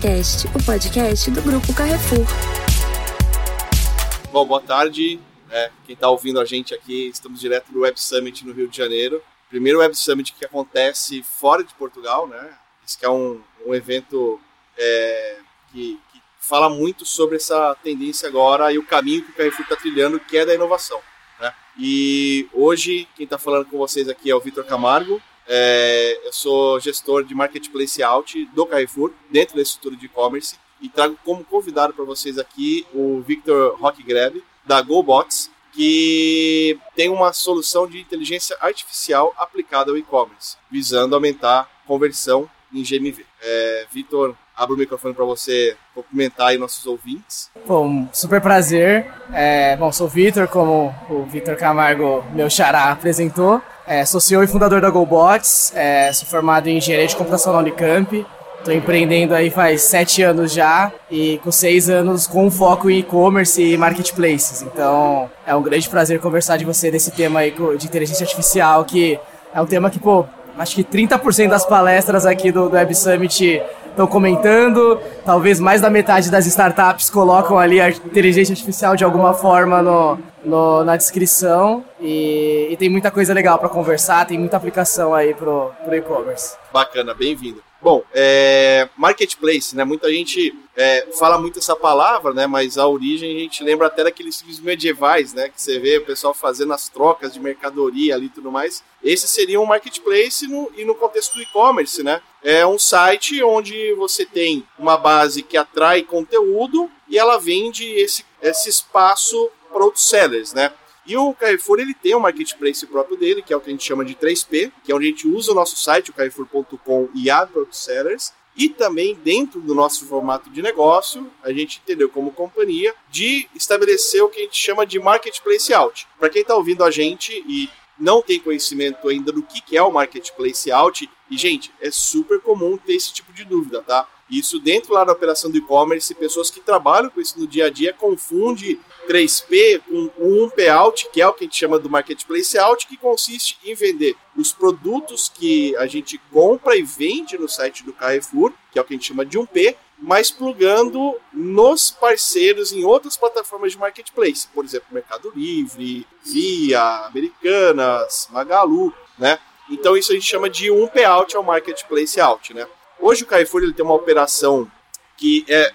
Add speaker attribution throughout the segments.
Speaker 1: Cast, o podcast do Grupo Carrefour.
Speaker 2: Bom, boa tarde. É, quem está ouvindo a gente aqui, estamos direto do Web Summit no Rio de Janeiro. Primeiro Web Summit que acontece fora de Portugal, né? Esse é um, um evento é, que, que, fala muito sobre essa tendência agora e o caminho que o Carrefour está trilhando, que é da inovação. Né? E hoje, quem está falando com vocês aqui é o Vitor Camargo, é, eu sou gestor de Marketplace Out do Carrefour, dentro da estrutura de e-commerce, e trago como convidado para vocês aqui o Victor Rockgreb, da GoBots, que tem uma solução de inteligência artificial aplicada ao e-commerce, visando aumentar conversão em GMV. É, Vitor, abro o microfone para você cumprimentar aí nossos ouvintes.
Speaker 3: Bom, super prazer. É, bom, sou o Vitor, como o Vitor Camargo, meu xará, apresentou. É, sou CEO e fundador da GoBots, é, sou formado em engenharia de computação na Unicamp. Estou empreendendo aí faz sete anos já e com seis anos com foco em e-commerce e marketplaces. Então é um grande prazer conversar de você desse tema aí de inteligência artificial, que é um tema que, pô, acho que 30% das palestras aqui do, do Web Summit estão comentando. Talvez mais da metade das startups colocam ali a inteligência artificial de alguma forma no, no na descrição. E, e, tem muita coisa legal para conversar, tem muita aplicação aí pro, pro e-commerce.
Speaker 2: Bacana, bem-vindo. Bom, é, marketplace, né? Muita gente é, fala muito essa palavra, né? Mas a origem a gente lembra até daqueles filmes medievais, né? Que você vê o pessoal fazendo as trocas de mercadoria ali e tudo mais. Esse seria um marketplace no, e no contexto do e-commerce, né? É um site onde você tem uma base que atrai conteúdo e ela vende esse, esse espaço para outros sellers, né? E o Carrefour ele tem um marketplace próprio dele, que é o que a gente chama de 3P, que é onde a gente usa o nosso site, o carrefour.com, e abre para sellers. E também dentro do nosso formato de negócio, a gente entendeu como companhia de estabelecer o que a gente chama de marketplace out. Para quem está ouvindo a gente e não tem conhecimento ainda do que é o marketplace out, e gente, é super comum ter esse tipo de dúvida, tá? Isso dentro lá da operação do e-commerce, pessoas que trabalham com isso no dia a dia confundem 3P com um payout, que é o que a gente chama do marketplace out, que consiste em vender os produtos que a gente compra e vende no site do Carrefour, que é o que a gente chama de 1P, mas plugando nos parceiros em outras plataformas de marketplace, por exemplo, Mercado Livre, Via, Americanas, Magalu, né? Então isso a gente chama de um payout ao marketplace out, né? Hoje o Carrefour ele tem uma operação que é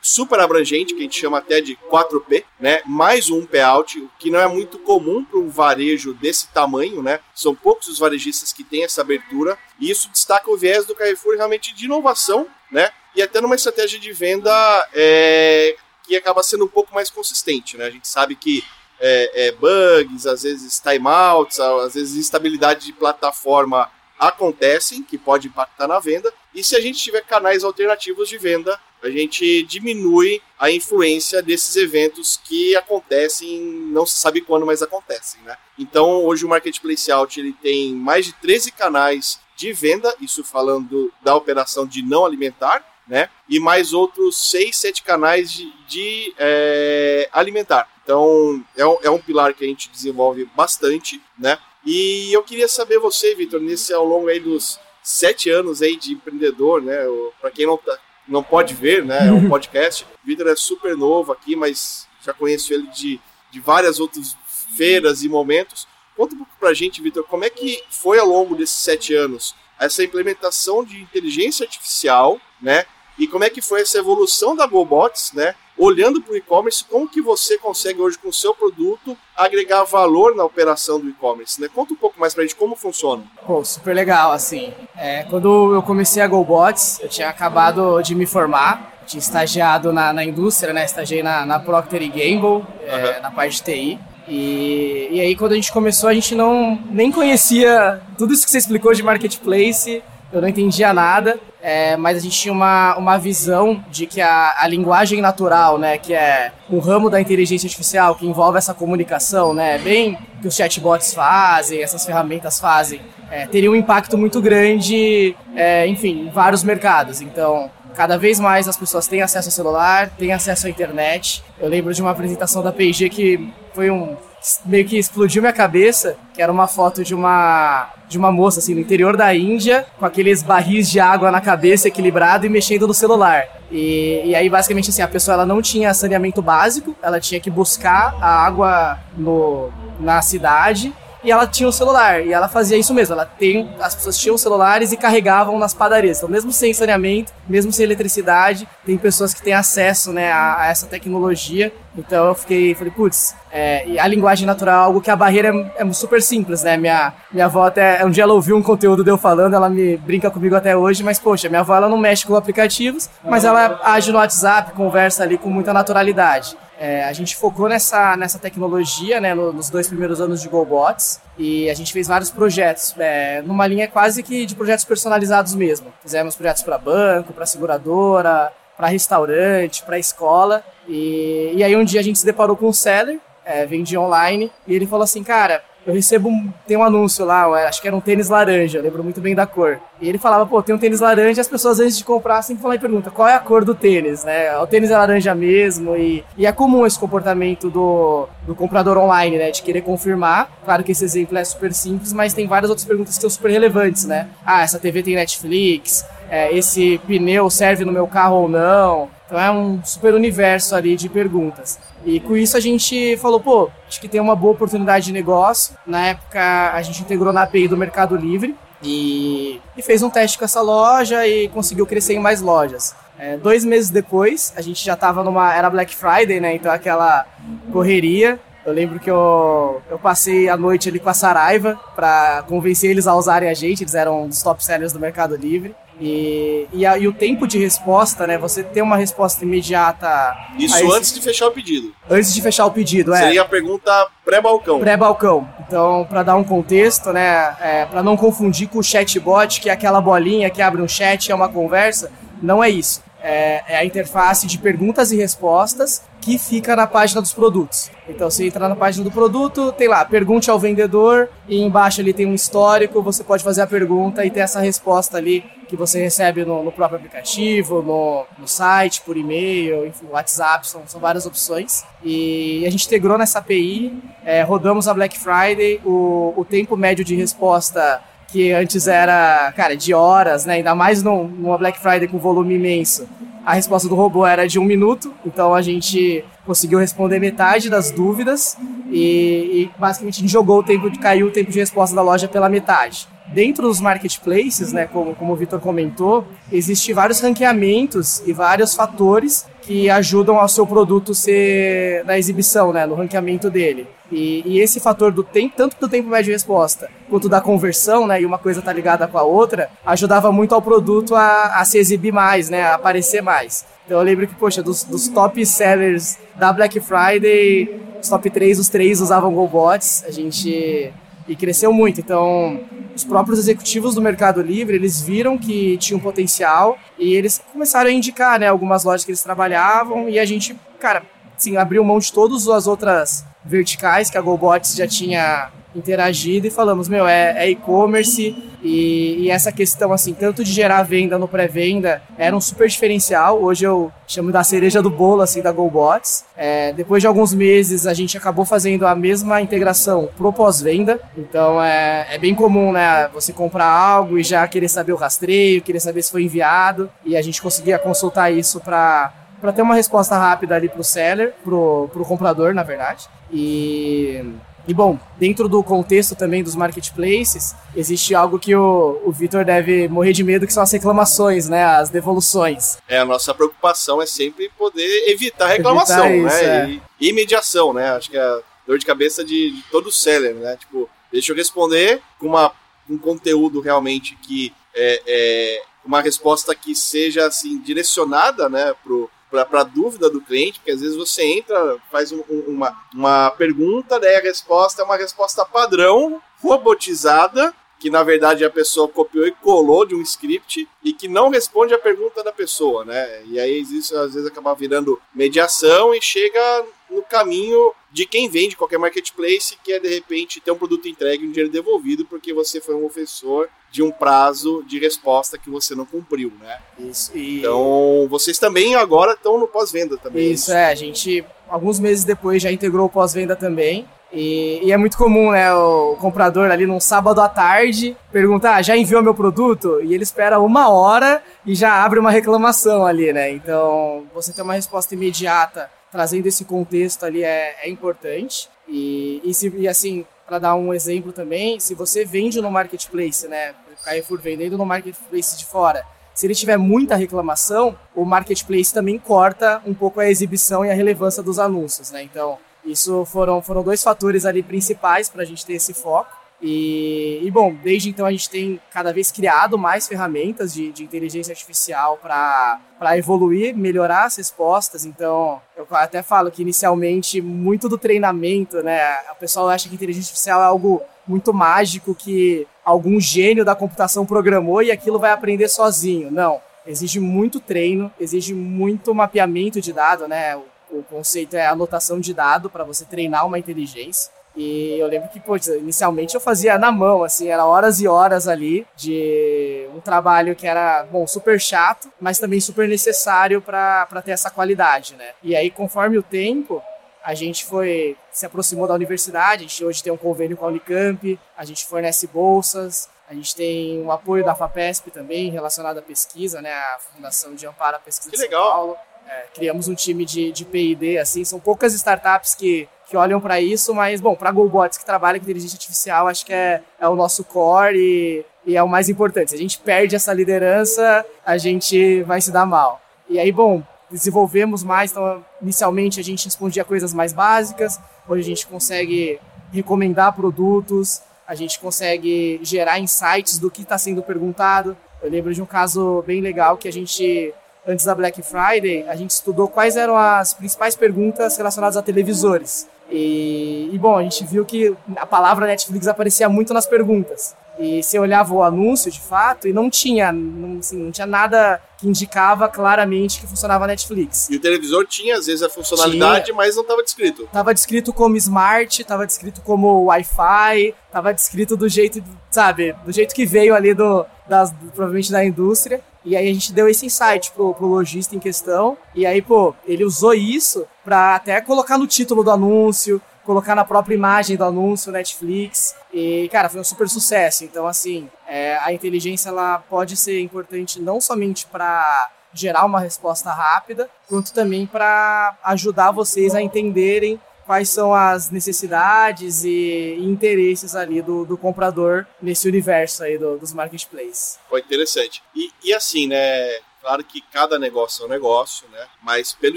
Speaker 2: super abrangente, que a gente chama até de 4P, né? Mais um payout, o que não é muito comum para um varejo desse tamanho, né? São poucos os varejistas que têm essa abertura, e isso destaca o viés do Carrefour realmente de inovação, né? E até numa estratégia de venda é, que acaba sendo um pouco mais consistente, né? A gente sabe que é, é, bugs, às vezes timeouts, às vezes instabilidade de plataforma acontecem, que pode impactar na venda, e se a gente tiver canais alternativos de venda, a gente diminui a influência desses eventos que acontecem, não se sabe quando, mas acontecem, né? Então, hoje o Marketplace Out ele tem mais de 13 canais de venda, isso falando da operação de não alimentar, né? E mais outros 6, 7 canais de, de é, alimentar. Então, é um, é um pilar que a gente desenvolve bastante, né? E eu queria saber você, Vitor, nesse ao longo aí dos sete anos aí de empreendedor, né? Para quem não, tá, não pode ver, né? É um podcast. O Vitor é super novo aqui, mas já conheço ele de, de várias outras feiras e momentos. Conta um pouco pra gente, Vitor, como é que foi ao longo desses sete anos essa implementação de inteligência artificial, né? E como é que foi essa evolução da GoBots, né? Olhando para o e-commerce, como que você consegue hoje com o seu produto agregar valor na operação do e-commerce, né? Conta um pouco mais para a gente como funciona.
Speaker 3: Pô, super legal, assim. É, quando eu comecei a GoBots, eu tinha acabado de me formar, tinha estagiado na, na indústria, né? Estagiei na, na Procter Gamble, uhum. é, na parte de TI. E, e aí quando a gente começou, a gente não nem conhecia tudo isso que você explicou de marketplace, eu não entendia nada, é, mas a gente tinha uma, uma visão de que a, a linguagem natural, né, que é um ramo da inteligência artificial que envolve essa comunicação, né, bem que os chatbots fazem, essas ferramentas fazem, é, teria um impacto muito grande, é, enfim, em vários mercados. Então, cada vez mais as pessoas têm acesso ao celular, têm acesso à internet. Eu lembro de uma apresentação da P&G que foi um meio que explodiu minha cabeça, que era uma foto de uma de uma moça assim no interior da Índia, com aqueles barris de água na cabeça equilibrado e mexendo no celular. E, e aí basicamente assim, a pessoa ela não tinha saneamento básico, ela tinha que buscar a água no, na cidade e ela tinha um celular. E ela fazia isso mesmo. Ela tem. As pessoas tinham celulares e carregavam nas padarias. Então, mesmo sem saneamento, mesmo sem eletricidade, tem pessoas que têm acesso né, a, a essa tecnologia. Então eu fiquei, falei, putz, é, a linguagem natural é algo que a barreira é, é, super simples, né? Minha, minha avó até, um dia ela ouviu um conteúdo de eu falando, ela me brinca comigo até hoje, mas poxa, minha avó ela não mexe com aplicativos, mas ela age no WhatsApp, conversa ali com muita naturalidade. É, a gente focou nessa, nessa tecnologia né, nos dois primeiros anos de GoBots e a gente fez vários projetos, é, numa linha quase que de projetos personalizados mesmo. Fizemos projetos para banco, para seguradora, para restaurante, para escola. E, e aí um dia a gente se deparou com um seller, é, vendia online, e ele falou assim, cara, eu recebo um, tem um anúncio lá, acho que era um tênis laranja, lembro muito bem da cor. E ele falava, pô, tem um tênis laranja, as pessoas antes de comprar sempre falam e perguntam qual é a cor do tênis, né? O tênis é laranja mesmo e, e é comum esse comportamento do, do comprador online, né? De querer confirmar. Claro que esse exemplo é super simples, mas tem várias outras perguntas que são super relevantes, né? Ah, essa TV tem Netflix, é, esse pneu serve no meu carro ou não. Então é um super universo ali de perguntas. E com isso a gente falou, pô, acho que tem uma boa oportunidade de negócio. Na época a gente integrou na API do Mercado Livre e, e fez um teste com essa loja e conseguiu crescer em mais lojas. É, dois meses depois, a gente já estava numa. Era Black Friday, né? Então aquela correria. Eu lembro que eu, eu passei a noite ali com a Saraiva para convencer eles a usarem a gente, eles eram dos top sellers do Mercado Livre. E, e, a, e, o tempo de resposta, né? Você ter uma resposta imediata.
Speaker 2: Isso esse... antes de fechar o pedido.
Speaker 3: Antes de fechar o pedido, é.
Speaker 2: Seria a pergunta pré-balcão.
Speaker 3: Pré-balcão. Então, para dar um contexto, né? É, para não confundir com o chatbot, que é aquela bolinha que abre um chat e é uma conversa, não é isso é, é, a interface de perguntas e respostas que fica na página dos produtos. Então, você entra na página do produto, tem lá, pergunte ao vendedor, e embaixo ali tem um histórico, você pode fazer a pergunta e ter essa resposta ali que você recebe no, no próprio aplicativo, no, no site, por e-mail, enfim, WhatsApp, são, são várias opções. E a gente integrou nessa API, é, rodamos a Black Friday, o, o tempo médio de resposta que antes era, cara, de horas, né? Ainda mais numa Black Friday com volume imenso. A resposta do robô era de um minuto, então a gente conseguiu responder metade das dúvidas e, e basicamente jogou o tempo, caiu o tempo de resposta da loja pela metade. Dentro dos marketplaces, né, como, como o Vitor comentou, existem vários ranqueamentos e vários fatores que ajudam ao seu produto ser na exibição, né, no ranqueamento dele. E, e, esse fator do tempo, tanto do tempo médio de resposta quanto da conversão, né, e uma coisa tá ligada com a outra, ajudava muito ao produto a, a se exibir mais, né, a aparecer mais. Então eu lembro que, poxa, dos, dos top sellers da Black Friday, os top 3, os três usavam GoBots, a gente e cresceu muito. Então, os próprios executivos do Mercado Livre, eles viram que tinha um potencial e eles começaram a indicar, né, algumas lojas que eles trabalhavam e a gente, cara, sim, abriu mão de todas as outras verticais que a GoBots já tinha interagido e falamos, meu, é, é e-commerce e, e, essa questão, assim, tanto de gerar venda no pré-venda era um super diferencial. Hoje eu chamo da cereja do bolo, assim, da GoBots. É, depois de alguns meses, a gente acabou fazendo a mesma integração pro pós-venda. Então, é, é bem comum, né, você comprar algo e já querer saber o rastreio, querer saber se foi enviado. E a gente conseguia consultar isso para para ter uma resposta rápida ali pro seller, pro, pro comprador, na verdade. E e bom, dentro do contexto também dos marketplaces, existe algo que o, o Vitor deve morrer de medo, que são as reclamações, né? As devoluções.
Speaker 2: É, a nossa preocupação é sempre poder evitar reclamação, evitar isso, né? É. E, e mediação, né? Acho que é a dor de cabeça de, de todo seller, né? Tipo, deixa eu responder com uma, um conteúdo realmente que é, é uma resposta que seja assim direcionada, né, pro para a dúvida do cliente, porque às vezes você entra, faz um, uma, uma pergunta, daí a resposta é uma resposta padrão, robotizada, que na verdade a pessoa copiou e colou de um script e que não responde a pergunta da pessoa, né? E aí existe, às vezes acaba virando mediação e chega no caminho de quem vende qualquer marketplace, que é de repente ter um produto entregue e um dinheiro devolvido porque você foi um ofensor de um prazo de resposta que você não cumpriu, né?
Speaker 3: Isso. E...
Speaker 2: Então, vocês também agora estão no pós-venda também.
Speaker 3: Isso, é, a gente alguns meses depois já integrou o pós-venda também. E, e, é muito comum, né, o comprador ali num sábado à tarde perguntar, ah, já enviou meu produto? E ele espera uma hora e já abre uma reclamação ali, né? Então, você ter uma resposta imediata trazendo esse contexto ali é, é importante. E, e, se, e assim, para dar um exemplo também, se você vende no marketplace, né, Carrefour vendendo no marketplace de fora, se ele tiver muita reclamação, o marketplace também corta um pouco a exibição e a relevância dos anúncios, né? Então, isso foram, foram dois fatores ali principais para a gente ter esse foco. E, e, bom, desde então a gente tem cada vez criado mais ferramentas de, de inteligência artificial para evoluir, melhorar as respostas. Então, eu até falo que inicialmente muito do treinamento, né? O pessoal acha que inteligência artificial é algo muito mágico que algum gênio da computação programou e aquilo vai aprender sozinho. Não. Exige muito treino, exige muito mapeamento de dado, né? O, o conceito é anotação de dado para você treinar uma inteligência. E eu lembro que, pô, inicialmente eu fazia na mão, assim, era horas e horas ali de um trabalho que era, bom, super chato, mas também super necessário para ter essa qualidade, né? E aí, conforme o tempo, a gente foi se aproximou da universidade, a gente hoje tem um convênio com a Unicamp, a gente fornece bolsas, a gente tem o apoio da FAPESP também relacionado à pesquisa, né, a Fundação de Amparo à Pesquisa
Speaker 2: que
Speaker 3: de
Speaker 2: legal.
Speaker 3: São Paulo. É, criamos um time de, de P&D, assim, são poucas startups que que olham para isso, mas, bom, para GoBots que trabalha com inteligência artificial, acho que é, é o nosso core e, e é o mais importante. Se a gente perde essa liderança, a gente vai se dar mal. E aí, bom, desenvolvemos mais, então, inicialmente a gente respondia coisas mais básicas, hoje a gente consegue recomendar produtos, a gente consegue gerar insights do que está sendo perguntado. Eu lembro de um caso bem legal que a gente antes da Black Friday, a gente estudou quais eram as principais perguntas relacionadas a televisores. E, e, bom, a gente viu que a palavra Netflix aparecia muito nas perguntas. E você olhava o anúncio de fato e não tinha, não, assim, não tinha nada que indicava claramente que funcionava Netflix.
Speaker 2: E o televisor tinha, às vezes, a funcionalidade, tinha. mas não estava descrito.
Speaker 3: Estava descrito como smart, estava descrito como Wi-Fi, estava descrito do jeito, sabe, do jeito que veio ali do, das, provavelmente da indústria. E aí a gente deu esse insight pro, pro lojista em questão. E aí, pô, ele usou isso para até colocar no título do anúncio, colocar na própria imagem do anúncio Netflix. E, cara, foi um super sucesso. Então, assim, é, a inteligência ela pode ser importante não somente para gerar uma resposta rápida, quanto também para ajudar vocês a entenderem quais são as necessidades e interesses ali do, do comprador nesse universo aí do, dos marketplaces.
Speaker 2: Foi interessante. E, e assim, né? Claro que cada negócio é um negócio, né? Mas pelo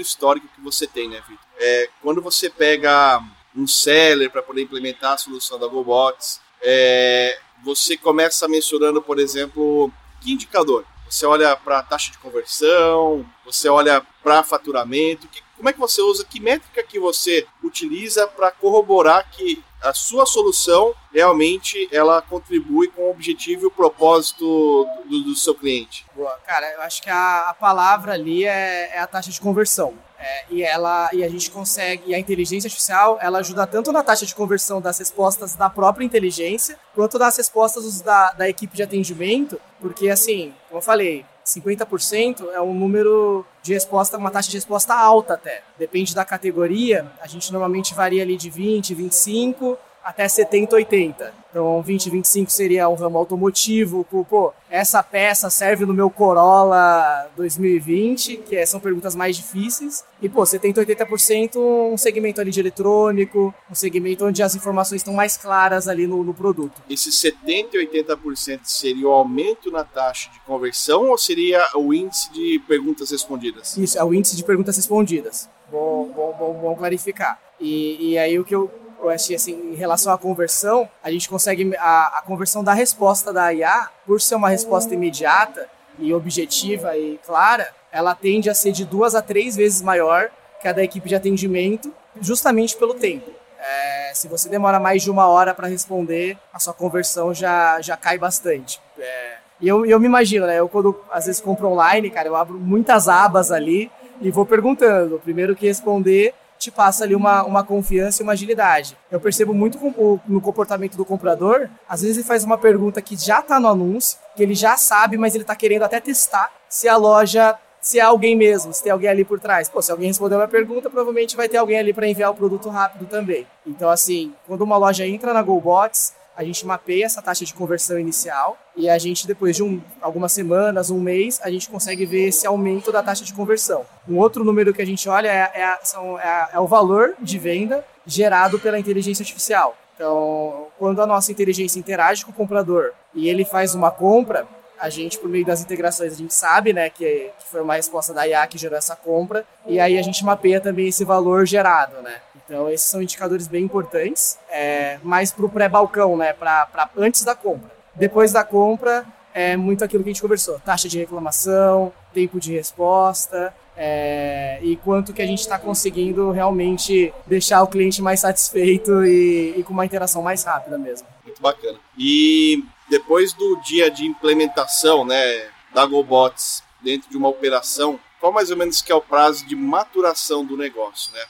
Speaker 2: histórico que você tem, né, Vitor? É, quando você pega um seller para poder implementar a solução da GoBots, é, você começa mensurando, por exemplo, que indicador? Você olha para a taxa de conversão, você olha para faturamento, que como é que você usa, que métrica que você utiliza para corroborar que a sua solução realmente ela contribui com o objetivo e o propósito do, do seu cliente?
Speaker 3: Boa, cara, eu acho que a, a palavra ali é, é, a taxa de conversão. É, e ela e a gente consegue e a inteligência artificial ela ajuda tanto na taxa de conversão das respostas da própria inteligência quanto das respostas da, da equipe de atendimento porque assim como eu falei 50% é um número de resposta, uma taxa de resposta alta até. Depende da categoria, a gente normalmente varia ali de 20, 25 até 70, 80. Então, 20, 25 seria um ramo automotivo. Pô, essa peça serve no meu Corolla 2020, que é, são perguntas mais difíceis. E, pô, 70, 80% um segmento ali de eletrônico, um segmento onde as informações estão mais claras ali no, no produto.
Speaker 2: Esse 70 e 80% seria o aumento na taxa de conversão ou seria o índice de perguntas respondidas?
Speaker 3: Isso, é o índice de perguntas respondidas. Bom, bom, bom, bom clarificar. E, e aí o que eu assim, em relação à conversão, a gente consegue a, a conversão da resposta da IA, por ser uma resposta imediata e objetiva e clara, ela tende a ser de duas a três vezes maior que a da equipe de atendimento, justamente pelo tempo. É, se você demora mais de uma hora para responder, a sua conversão já, já cai bastante. É, e eu, eu me imagino, né? Eu quando às vezes compro online, cara, eu abro muitas abas ali e vou perguntando. O primeiro que responder te passa ali uma, uma confiança e uma agilidade. Eu percebo muito no comportamento do comprador, às vezes ele faz uma pergunta que já está no anúncio, que ele já sabe, mas ele está querendo até testar se a loja se é alguém mesmo, se tem alguém ali por trás. Pô, se alguém respondeu uma pergunta, provavelmente vai ter alguém ali para enviar o produto rápido também. Então, assim, quando uma loja entra na GoBots, a gente mapeia essa taxa de conversão inicial e a gente, depois de um, algumas semanas, um mês, a gente consegue ver esse aumento da taxa de conversão. Um outro número que a gente olha é, é, são, é, é o valor de venda gerado pela inteligência artificial. Então, quando a nossa inteligência interage com o comprador e ele faz uma compra, a gente, por meio das integrações, a gente sabe né, que, que foi uma resposta da IA que gerou essa compra, e aí a gente mapeia também esse valor gerado, né? Então, esses são indicadores bem importantes, é, mais para o pré-balcão, né? Para antes da compra. Depois da compra, é muito aquilo que a gente conversou: taxa de reclamação, tempo de resposta, é, e quanto que a gente está conseguindo realmente deixar o cliente mais satisfeito e, e, com uma interação mais rápida mesmo.
Speaker 2: Muito bacana. E depois do dia de implementação né, da GoBots dentro de uma operação, qual mais ou menos que é o prazo de maturação do negócio, né?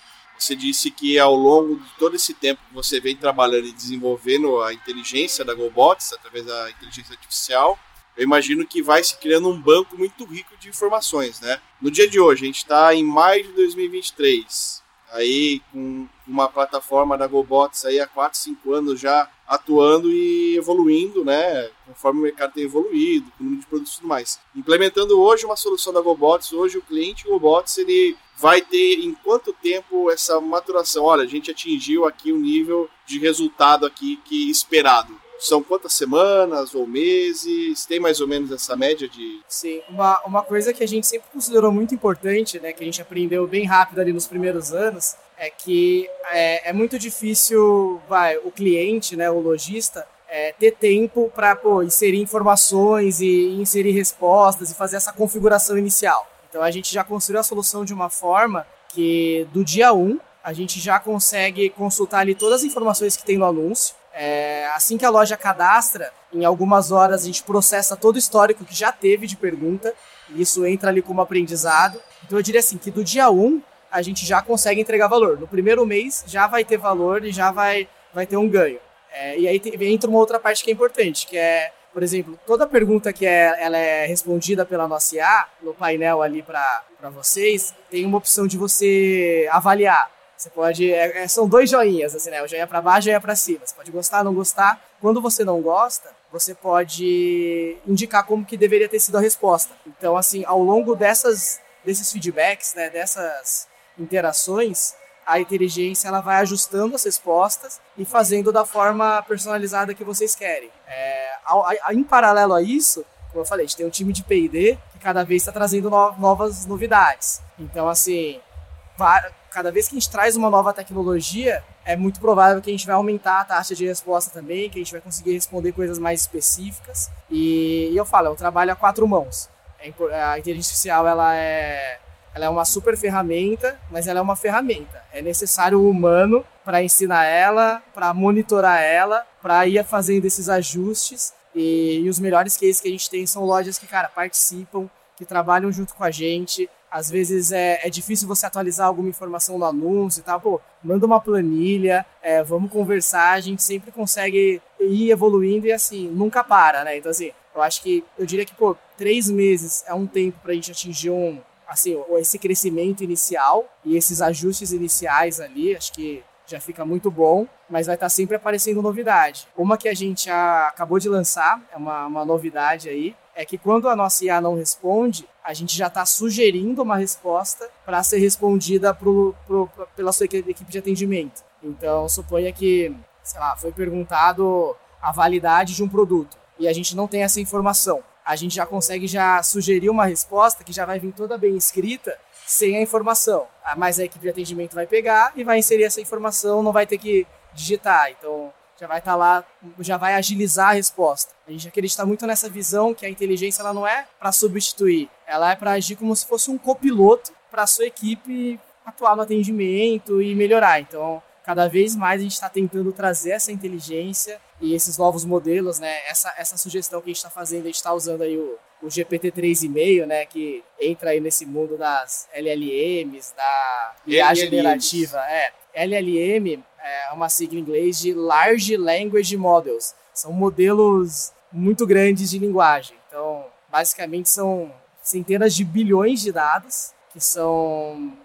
Speaker 2: Você disse que ao longo de todo esse tempo que você vem trabalhando e desenvolvendo a inteligência da GoBots, através da inteligência artificial, eu imagino que vai se criando um banco muito rico de informações, né? No dia de hoje, a gente está em maio de 2023, aí com uma plataforma da GoBots aí há 4, 5 anos já atuando e evoluindo, né? Conforme o mercado tem evoluído, com o número de produtos e tudo mais. Implementando hoje uma solução da GoBots, hoje o cliente GoBots ele vai ter em quanto tempo essa maturação? Olha, a gente atingiu aqui o um nível de resultado aqui que esperado. São quantas semanas ou meses? Tem mais ou menos essa média de.
Speaker 3: Sim, uma, uma coisa que a gente sempre considerou muito importante, né, que a gente aprendeu bem rápido ali nos primeiros anos, é que é, é muito difícil, vai, o cliente, né, o lojista, é, ter tempo para inserir informações e inserir respostas e fazer essa configuração inicial. Então a gente já construiu a solução de uma forma que do dia 1 a gente já consegue consultar ali todas as informações que tem no anúncio. É, assim que a loja cadastra, em algumas horas a gente processa todo o histórico que já teve de pergunta, e isso entra ali como aprendizado. Então eu diria assim que do dia 1 a gente já consegue entregar valor. No primeiro mês já vai ter valor e já vai, vai ter um ganho. É, e aí entra uma outra parte que é importante, que é por exemplo, toda pergunta que é, ela é respondida pela nossa IA, no painel ali para vocês, tem uma opção de você avaliar. Você pode. É, é são dois joinhas, assim, né? O joinha para baixo e o joinha para cima. Você pode gostar, não gostar. Quando você não gosta, você pode indicar como que deveria ter sido a resposta. Então, assim, ao longo dessas, desses feedbacks, né, dessas interações, a inteligência ela vai ajustando as respostas e fazendo da forma personalizada que vocês querem. É, em paralelo a isso, como eu falei, a gente tem um time de P&D que cada vez está trazendo no, novas novidades. Então, assim, cada vez que a gente traz uma nova tecnologia, é muito provável que a gente vai aumentar a taxa de resposta também, que a gente vai conseguir responder coisas mais específicas. E, e eu falo, é um trabalho a quatro mãos. É a inteligência artificial, ela é ela é uma super ferramenta, mas ela é uma ferramenta. É necessário o humano para ensinar ela, para monitorar ela, para ir fazendo esses ajustes. E, e, os melhores cases que a gente tem são lojas que, cara, participam, que trabalham junto com a gente. Às vezes é, é difícil você atualizar alguma informação no anúncio e tal. Pô, manda uma planilha, é, vamos conversar. A gente sempre consegue ir evoluindo e, assim, nunca para, né? Então, assim, eu acho que, eu diria que, pô, três meses é um tempo para a gente atingir um, assim, esse crescimento inicial e esses ajustes iniciais ali, acho que já fica muito bom, mas vai estar sempre aparecendo novidade. Uma que a gente acabou de lançar, é uma, uma novidade aí, é que quando a nossa IA não responde, a gente já está sugerindo uma resposta para ser respondida pro, pro, pela sua equipe de atendimento. Então, suponha que, sei lá, foi perguntado a validade de um produto e a gente não tem essa informação a gente já consegue já sugerir uma resposta que já vai vir toda bem escrita, sem a informação. Ah, mas a equipe de atendimento vai pegar e vai inserir essa informação, não vai ter que digitar. Então, já vai estar tá lá, já vai agilizar a resposta. A gente acredita muito nessa visão que a inteligência ela não é para substituir, ela é para agir como se fosse um copiloto para a sua equipe atuar no atendimento e melhorar. Então, cada vez mais a gente está tentando trazer essa inteligência e esses novos modelos, né? Essa, essa sugestão que a gente está fazendo, a gente está usando aí o, o GPT 3,5, né? Que entra aí nesse mundo das LLMs, da IA generativa. É, LLM é uma sigla em inglês de Large Language Models. São modelos muito grandes de linguagem. Então, basicamente são centenas de bilhões de dados que são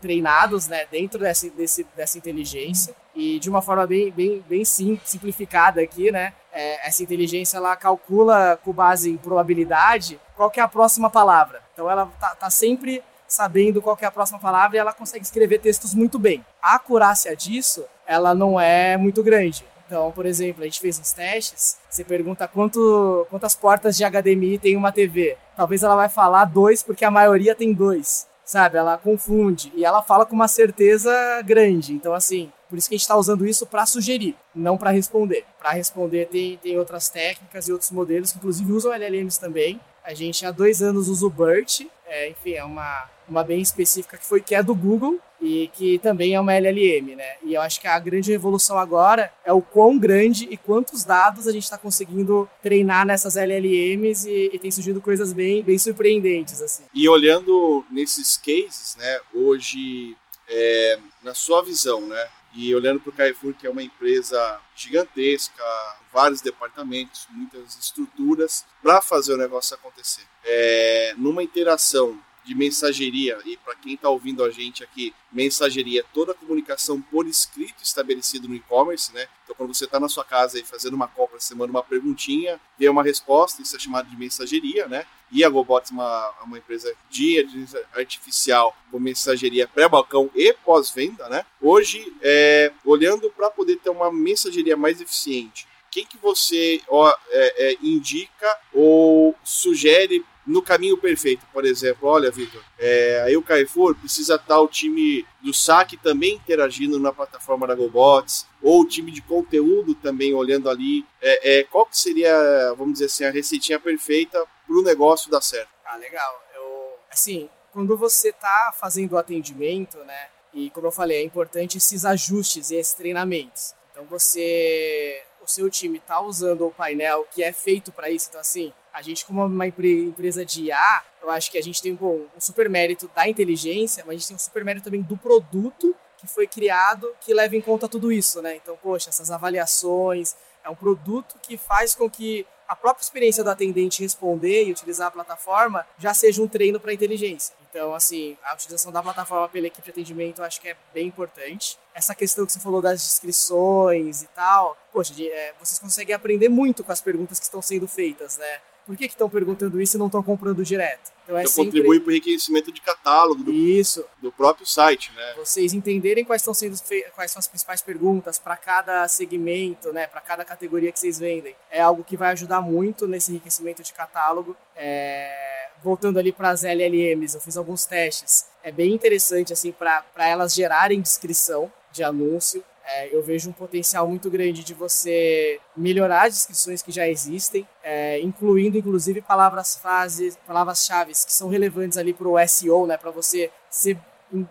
Speaker 3: treinados né, dentro dessa, desse, dessa inteligência e de uma forma bem, bem, bem sim, simplificada aqui, né? É, essa inteligência ela calcula com base em probabilidade qual é a próxima palavra. Então ela tá, tá sempre sabendo qual é a próxima palavra e ela consegue escrever textos muito bem. A acurácia disso, ela não é muito grande. Então, por exemplo, a gente fez uns testes, você pergunta quanto, quantas portas de HDMI tem uma TV. Talvez ela vai falar dois, porque a maioria tem dois, sabe? Ela confunde. E ela fala com uma certeza grande. Então, assim, por isso que a gente está usando isso para sugerir, não para responder. Para responder tem, tem outras técnicas e outros modelos que inclusive usam LLMs também. A gente há dois anos usa o BERT, é, enfim, é uma, uma bem específica que foi que é do Google e que também é uma LLM, né? E eu acho que a grande revolução agora é o quão grande e quantos dados a gente está conseguindo treinar nessas LLMs e, e, tem surgido coisas bem, bem surpreendentes, assim.
Speaker 2: E olhando nesses cases, né, hoje, é, na sua visão, né, e olhando para o Carrefour, que é uma empresa gigantesca, vários departamentos, muitas estruturas para fazer o negócio acontecer. É, numa interação de mensageria, e para quem está ouvindo a gente aqui, mensageria é toda a comunicação por escrito estabelecida no e-commerce, né? Então, quando você está na sua casa e fazendo uma compra, você manda uma perguntinha, vem uma resposta, isso é chamado de mensageria, né? E a GoBots é uma, uma empresa de inteligência artificial com mensageria pré-balcão e pós-venda, né? Hoje, é, olhando para poder ter uma mensageria mais eficiente, quem que você ó, é, é, indica ou sugere no caminho perfeito, por exemplo, olha, Vitor, é, aí o Carrefour precisa estar o time do saque também interagindo na plataforma da GoBots, ou o time de conteúdo também olhando ali. É, é, qual que seria, vamos dizer assim, a receitinha perfeita para o negócio dar certo?
Speaker 3: Ah, legal. Eu, assim, quando você está fazendo o atendimento, né, e como eu falei, é importante esses ajustes e esses treinamentos. Então você, o seu time está usando o painel que é feito para isso, então assim, a gente, como uma empresa de IA, eu acho que a gente tem bom, um super mérito da inteligência, mas a gente tem um super mérito também do produto que foi criado que leva em conta tudo isso, né? Então, poxa, essas avaliações, é um produto que faz com que a própria experiência do atendente responder e utilizar a plataforma já seja um treino para a inteligência. Então, assim, a utilização da plataforma pela equipe de atendimento eu acho que é bem importante. Essa questão que você falou das descrições e tal, poxa, é, vocês conseguem aprender muito com as perguntas que estão sendo feitas, né? Por que estão perguntando isso e não estão comprando direto?
Speaker 2: Então, é então sempre... contribui para o enriquecimento de catálogo do,
Speaker 3: isso.
Speaker 2: do próprio site, né?
Speaker 3: Vocês entenderem quais estão sendo fe... quais são as principais perguntas para cada segmento, né? Para cada categoria que vocês vendem, é algo que vai ajudar muito nesse enriquecimento de catálogo. É... Voltando ali para as LLMs, eu fiz alguns testes. É bem interessante assim para elas gerarem descrição de anúncio. É, eu vejo um potencial muito grande de você melhorar as descrições que já existem, é, incluindo inclusive palavras frases, palavras-chave que são relevantes ali para o SEO, né, para você ser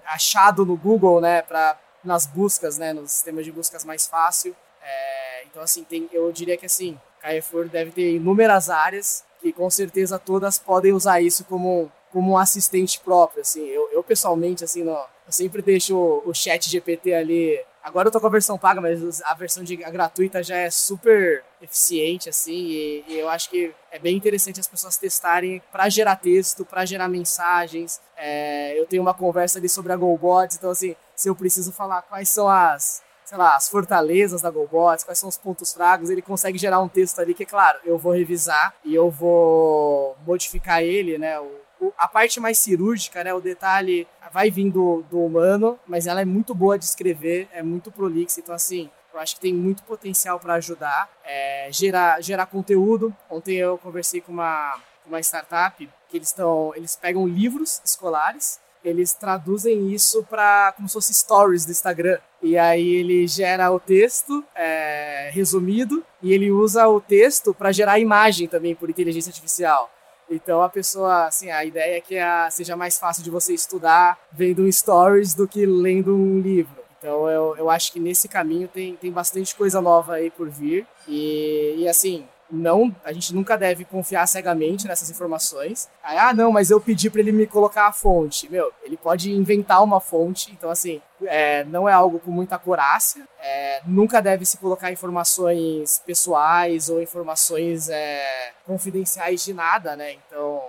Speaker 3: achado no Google, né, para nas buscas, né, nos sistemas de buscas mais fácil. É, então assim, tem, eu diria que assim, Carrefour deve ter inúmeras áreas que com certeza todas podem usar isso como como um assistente próprio, assim. Eu, eu pessoalmente, assim, no, eu sempre deixo o, o chat GPT ali Agora eu tô com a versão paga, mas a versão de, a gratuita já é super eficiente, assim, e, e, eu acho que é bem interessante as pessoas testarem para gerar texto, para gerar mensagens. É, eu tenho uma conversa ali sobre a GoBots, então, assim, se eu preciso falar quais são as, sei lá, as fortalezas da GoBots, quais são os pontos fracos, ele consegue gerar um texto ali que, claro, eu vou revisar e eu vou modificar ele, né, o, a parte mais cirúrgica, né, o detalhe vai vindo do humano, mas ela é muito boa de escrever, é muito prolixa, então assim, eu acho que tem muito potencial para ajudar, é, gerar, gerar conteúdo. Ontem eu conversei com uma, uma startup que eles estão, eles pegam livros escolares, eles traduzem isso para como se fosse stories do Instagram. E aí ele gera o texto é, resumido e ele usa o texto para gerar imagem também por inteligência artificial. Então a pessoa, assim, a ideia é que a, seja mais fácil de você estudar vendo stories do que lendo um livro. Então eu, eu acho que nesse caminho tem, tem bastante coisa nova aí por vir. E, e assim, não, a gente nunca deve confiar cegamente nessas informações. Aí, ah, não, mas eu pedi para ele me colocar a fonte. Meu, ele pode inventar uma fonte, então assim, é, não é algo com muita corácia. É, nunca deve se colocar informações pessoais ou informações é, confidenciais de nada, né? Então,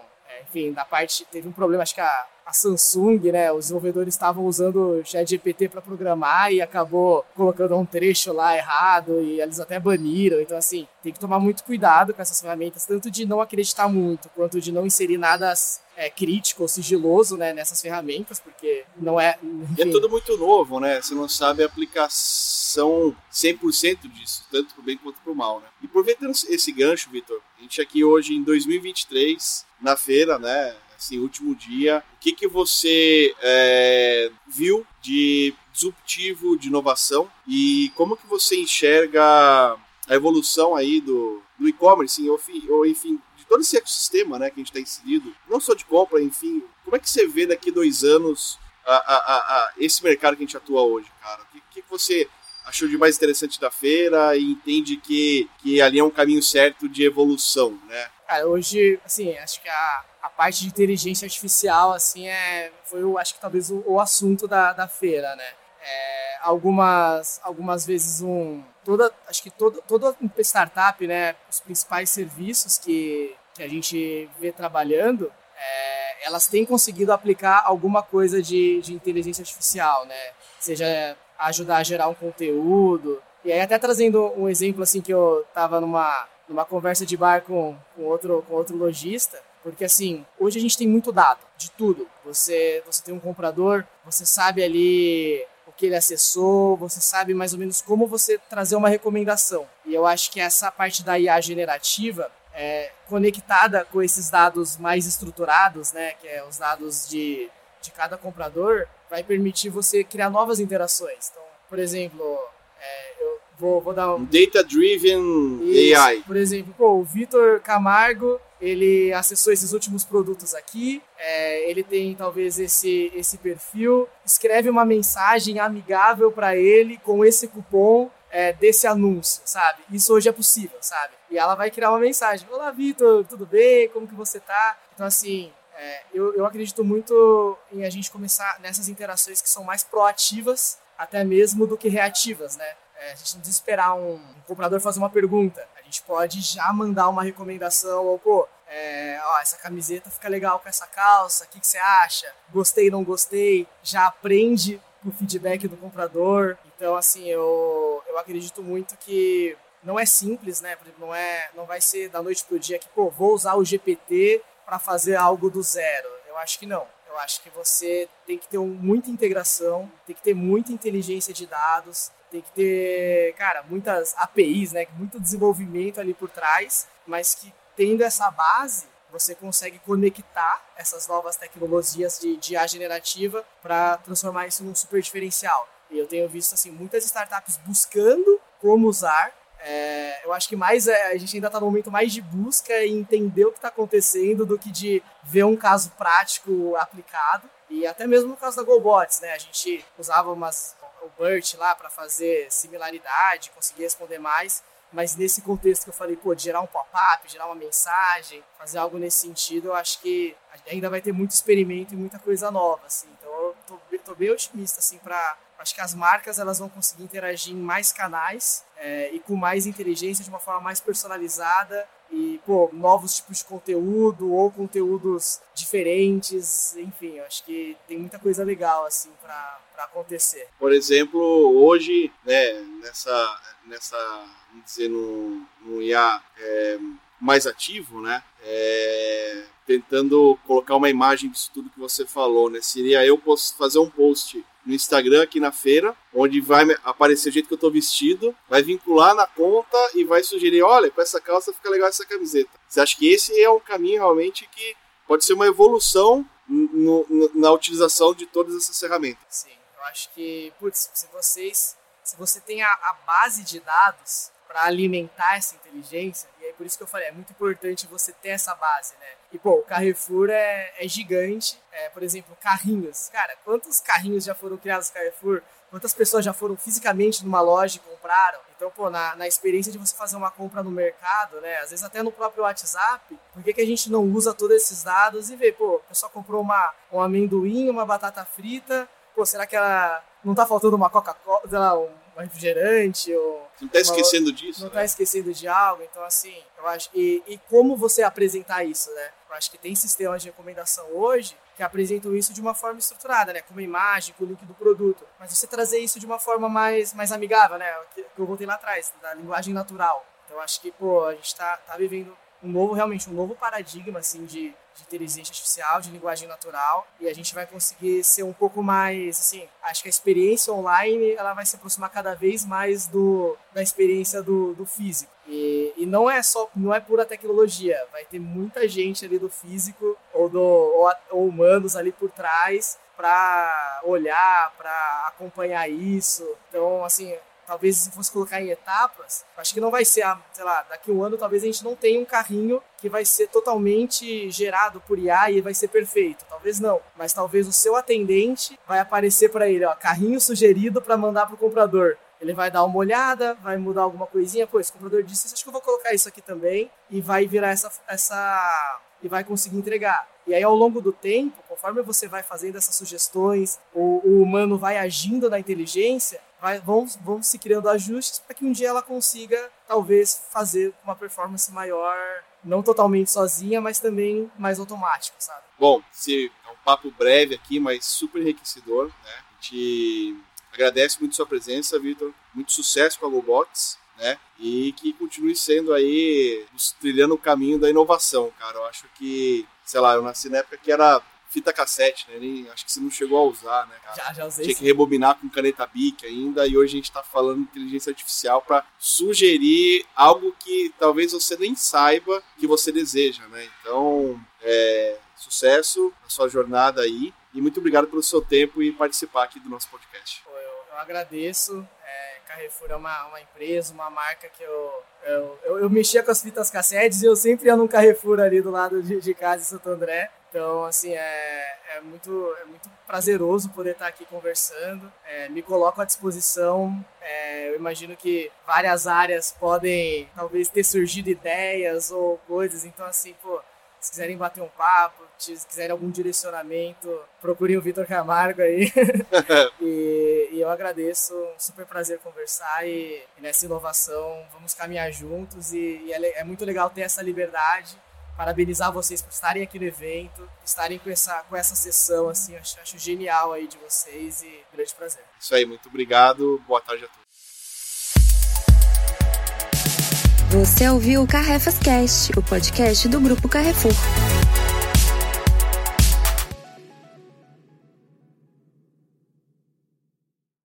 Speaker 3: enfim, da parte. Teve um problema, acho que a, a Samsung, né? Os desenvolvedores estavam usando o ChatGPT para programar e acabou colocando um trecho lá errado e eles até baniram. Então, assim, tem que tomar muito cuidado com essas ferramentas, tanto de não acreditar muito, quanto de não inserir nada é, crítico ou sigiloso né, nessas ferramentas, porque não é.
Speaker 2: Enfim. é tudo muito novo, né? Você não sabe a aplicação 100% disso, tanto pro bem quanto pro mal, né? E aproveitando esse gancho, Vitor, a gente aqui hoje em 2023, na feira, né? Assim, último dia, o que, que você é, viu de disruptivo, de inovação e como que você enxerga a evolução aí do, do e-commerce, ou, enfim, de todo esse ecossistema né, que a gente está inserido, não só de compra, enfim, como é que você vê daqui dois anos a, a, a, esse mercado que a gente atua hoje, cara? O que, que você achou de mais interessante da feira e entende que, que ali é um caminho certo de evolução, né?
Speaker 3: Cara, hoje, assim, acho que a, a parte de inteligência artificial, assim, é, foi, o, acho que talvez o, o assunto da, da feira, né? É, algumas, algumas vezes um... Toda, acho que toda, toda startup, né, os principais serviços que, que a gente vê trabalhando, é, elas têm conseguido aplicar alguma coisa de, de inteligência artificial, né? Seja ajudar a gerar um conteúdo. E aí até trazendo um exemplo assim que eu tava numa numa conversa de bar com, com, outro, com outro lojista, porque assim, hoje a gente tem muito dado de tudo. Você, você tem um comprador, você sabe ali o que ele acessou, você sabe mais ou menos como você trazer uma recomendação. E eu acho que essa parte da IA generativa é, conectada com esses dados mais estruturados, né, que é os dados de, de cada comprador, vai permitir você criar novas interações. Então, por exemplo, é, eu Vou, vou dar um.
Speaker 2: Data-driven AI.
Speaker 3: Por exemplo, pô, o Vitor Camargo, ele acessou esses últimos produtos aqui, é, ele tem talvez esse, esse perfil, escreve uma mensagem amigável para ele com esse cupom é, desse anúncio, sabe? Isso hoje é possível, sabe? E ela vai criar uma mensagem: Olá, Vitor, tudo bem? Como que você tá? Então, assim, é, eu, eu acredito muito em a gente começar nessas interações que são mais proativas, até mesmo do que reativas, né? É, a gente não precisa esperar um, um, comprador fazer uma pergunta. Gente pode já mandar uma recomendação, ou, pô, é, ó, essa camiseta fica legal com essa calça, o que, que você acha? Gostei, não gostei? Já aprende o feedback do comprador. Então, assim, eu, eu acredito muito que não é simples, né? Não, é, não vai ser da noite pro dia que, pô, vou usar o GPT para fazer algo do zero. Eu acho que não. Eu acho que você tem que ter muita integração, tem que ter muita inteligência de dados, tem que ter, cara, muitas APIs, né? Muito desenvolvimento ali por trás, mas que tendo essa base, você consegue conectar essas novas tecnologias de, de IA generativa para transformar isso num super diferencial. E eu tenho visto assim muitas startups buscando como usar. É, eu acho que mais é, a gente ainda está no momento mais de busca e entender o que está acontecendo do que de ver um caso prático aplicado. E até mesmo no caso da GoBots, né? A gente usava umas o BERT lá para fazer similaridade, conseguir responder mais. Mas nesse contexto que eu falei, pô, de gerar um pop-up, gerar uma mensagem, fazer algo nesse sentido, eu acho que ainda vai ter muito experimento e muita coisa nova, assim. Então eu tô, tô bem otimista, assim, para acho que as marcas elas vão conseguir interagir em mais canais é, e com mais inteligência de uma forma mais personalizada e pô, novos tipos de conteúdo ou conteúdos diferentes, enfim, acho que tem muita coisa legal assim para acontecer.
Speaker 2: Por exemplo, hoje, né, nessa nessa, vamos dizer, no, no IA é, mais ativo, né, é, tentando colocar uma imagem disso tudo que você falou, né, seria eu fazer um post no Instagram aqui na feira, onde vai aparecer o jeito que eu tô vestido, vai vincular na conta e vai sugerir, olha, com essa calça fica legal essa camiseta. Você acha que esse é um caminho realmente que pode ser uma evolução no, no, na utilização de todas essas ferramentas?
Speaker 3: Sim, eu acho que, putz, se vocês, se você tem a, a base de dados para alimentar essa inteligência, e é por isso que eu falei, é muito importante você ter essa base, né? E, pô, o Carrefour é, é gigante. É, por exemplo, carrinhos. Cara, quantos carrinhos já foram criados no Carrefour? Quantas pessoas já foram fisicamente numa loja e compraram? Então, pô, na, na experiência de você fazer uma compra no mercado, né? Às vezes até no próprio WhatsApp, por que, que a gente não usa todos esses dados e vê, pô, a pessoa comprou uma, um amendoim, uma batata frita, pô, será que ela não tá faltando uma Coca-Cola, um refrigerante ou
Speaker 2: não tá esquecendo disso
Speaker 3: não tá né? tá esquecendo de algo então assim eu acho e, e como você apresentar isso né Acho que tem sistemas de recomendação hoje que apresentam isso de uma forma estruturada, né? Com uma imagem, com o link do produto. Mas você trazer isso de uma forma mais, mais amigável, né? Que, que eu voltei lá atrás, da linguagem natural. Então acho que, pô, a gente tá, tá vivendo um novo, realmente, um novo paradigma, assim, de, de inteligência artificial, de linguagem natural, e a gente vai conseguir ser um pouco mais, assim, acho que a experiência online, ela vai se aproximar cada vez mais do, da experiência do, do físico. E, e não é só, não é pura tecnologia, vai ter muita gente ali do físico ou, do, ou, ou humanos ali por trás para olhar, para acompanhar isso. Então, assim, talvez se fosse colocar em etapas, acho que não vai ser, sei lá, daqui um ano talvez a gente não tenha um carrinho que vai ser totalmente gerado por IA e vai ser perfeito. Talvez não, mas talvez o seu atendente vai aparecer para ele, ó, carrinho sugerido para mandar para o comprador. Ele vai dar uma olhada, vai mudar alguma coisinha, pô, esse comprador disse, acho que eu vou colocar isso aqui também e vai virar essa essa e vai conseguir entregar. E aí, ao longo do tempo, conforme você vai fazendo essas sugestões, o, o humano vai agindo na inteligência, vão, vão se criando ajustes para que um dia ela consiga, talvez, fazer uma performance maior, não totalmente sozinha, mas também mais automática, sabe?
Speaker 2: Bom, esse é um papo breve aqui, mas super enriquecedor, né? A gente agradece muito sua presença, Vitor. Muito sucesso com a GoBots né? E que continue sendo aí trilhando o caminho da inovação, cara. Eu acho que, sei lá, eu nasci na época que era fita cassete, né? Nem, acho que você não chegou a usar, né, cara?
Speaker 3: Já, já usei.
Speaker 2: Tinha que rebobinar com caneta Bic ainda, e hoje a gente está falando de inteligência artificial para sugerir algo que talvez você nem saiba que você deseja, né? Então, é, sucesso na sua jornada aí, e muito obrigado pelo seu tempo e participar aqui do nosso podcast.
Speaker 3: Eu, eu agradeço. Carrefour é uma, uma empresa, uma marca que eu, eu, eu, eu, mexia com as fitas cassetes e eu sempre ia num Carrefour ali do lado de, de casa em Santo André. Então, assim, é, é, muito, é muito prazeroso poder estar aqui conversando. É, me coloco à disposição. É, eu imagino que várias áreas podem, talvez, ter surgido ideias ou coisas. Então, assim, pô, se quiserem bater um papo, se quiserem algum direcionamento, procurem o Vitor Camargo aí. e, e, eu agradeço, um super prazer conversar e, e nessa inovação vamos caminhar juntos e, e é, é, muito legal ter essa liberdade. Parabenizar vocês por estarem aqui no evento, estarem com essa, com essa sessão, assim, acho, acho genial aí de vocês e grande prazer.
Speaker 2: Isso aí, muito obrigado, boa tarde a todos.
Speaker 1: Você ouviu o Carrefas Cast, o podcast do Grupo Carrefour.